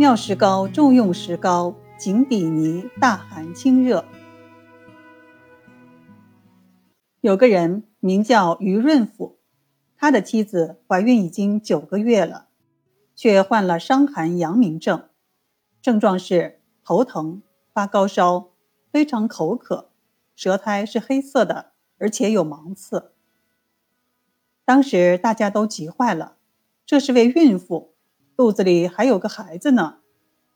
妙石膏重用石膏，井底泥大寒清热。有个人名叫于润甫，他的妻子怀孕已经九个月了，却患了伤寒阳明症，症状是头疼、发高烧、非常口渴，舌苔是黑色的，而且有芒刺。当时大家都急坏了，这是位孕妇，肚子里还有个孩子呢，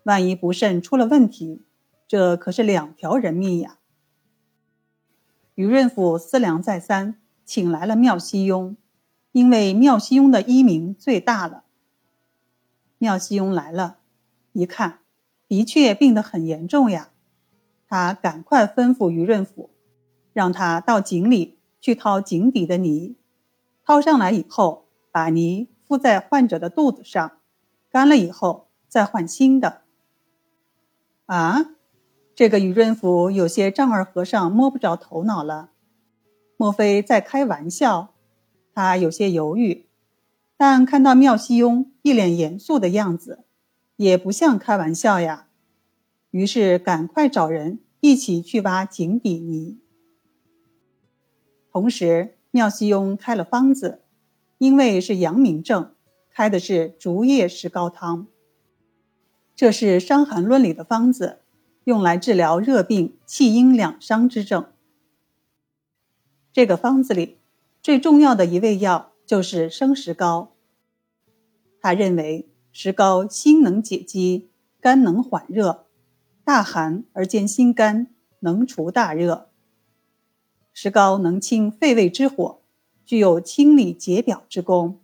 万一不慎出了问题，这可是两条人命呀。于润甫思量再三，请来了妙西庸，因为妙西庸的医名最大了。妙西庸来了，一看，的确病得很严重呀。他赶快吩咐于润甫，让他到井里去掏井底的泥，掏上来以后，把泥敷在患者的肚子上，干了以后再换新的。啊？这个雨润府有些丈二和尚摸不着头脑了，莫非在开玩笑？他有些犹豫，但看到妙西庸一脸严肃的样子，也不像开玩笑呀。于是赶快找人一起去挖井底泥。同时，妙西庸开了方子，因为是阳明症，开的是竹叶石膏汤。这是《伤寒论》里的方子。用来治疗热病、气阴两伤之症。这个方子里最重要的一味药就是生石膏。他认为石膏心能解肌，肝能缓热，大寒而兼心肝，能除大热。石膏能清肺胃之火，具有清理解表之功，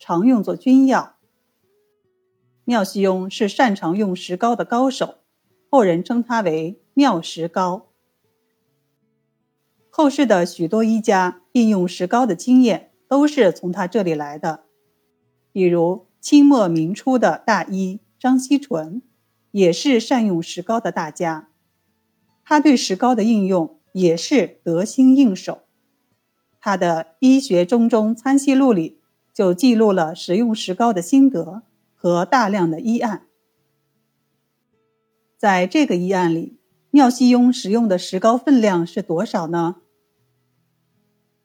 常用作君药。妙西庸是擅长用石膏的高手。后人称他为妙石膏。后世的许多医家应用石膏的经验都是从他这里来的，比如清末明初的大医张锡纯，也是善用石膏的大家。他对石膏的应用也是得心应手。他的《医学中中参析录》里就记录了使用石膏的心得和大量的医案。在这个医案里，妙西庸使用的石膏分量是多少呢？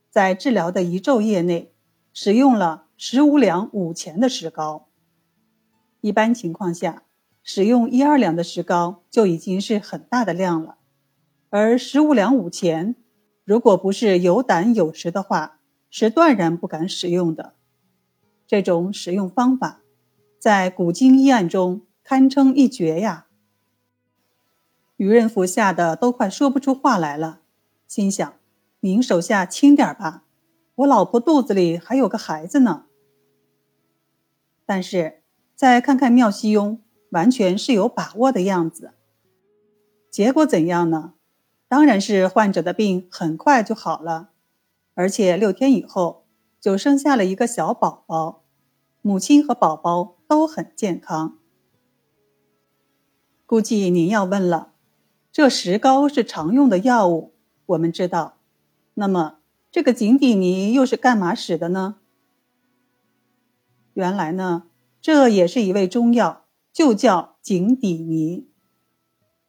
在治疗的一昼夜内，使用了十五两五钱的石膏。一般情况下，使用一二两的石膏就已经是很大的量了，而十五两五钱，如果不是有胆有识的话，是断然不敢使用的。这种使用方法，在古今医案中堪称一绝呀。于润甫吓得都快说不出话来了，心想：“您手下轻点吧，我老婆肚子里还有个孩子呢。”但是再看看妙西庸，完全是有把握的样子。结果怎样呢？当然是患者的病很快就好了，而且六天以后就生下了一个小宝宝，母亲和宝宝都很健康。估计您要问了。这石膏是常用的药物，我们知道。那么，这个井底泥又是干嘛使的呢？原来呢，这也是一味中药，就叫井底泥。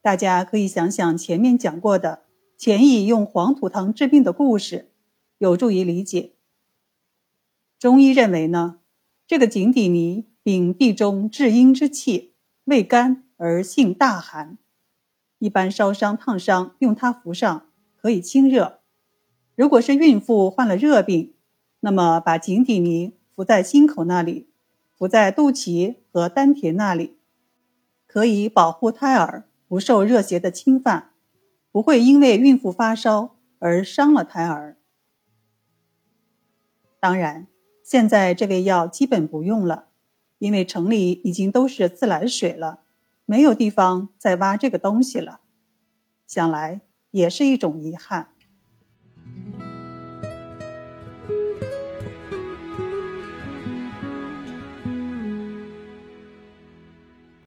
大家可以想想前面讲过的钱乙用黄土汤治病的故事，有助于理解。中医认为呢，这个井底泥秉地中至阴之气，味甘而性大寒。一般烧伤、烫伤用它服上可以清热。如果是孕妇患了热病，那么把井底泥敷在心口那里，敷在肚脐和丹田那里，可以保护胎儿不受热邪的侵犯，不会因为孕妇发烧而伤了胎儿。当然，现在这味药基本不用了，因为城里已经都是自来水了。没有地方再挖这个东西了，想来也是一种遗憾。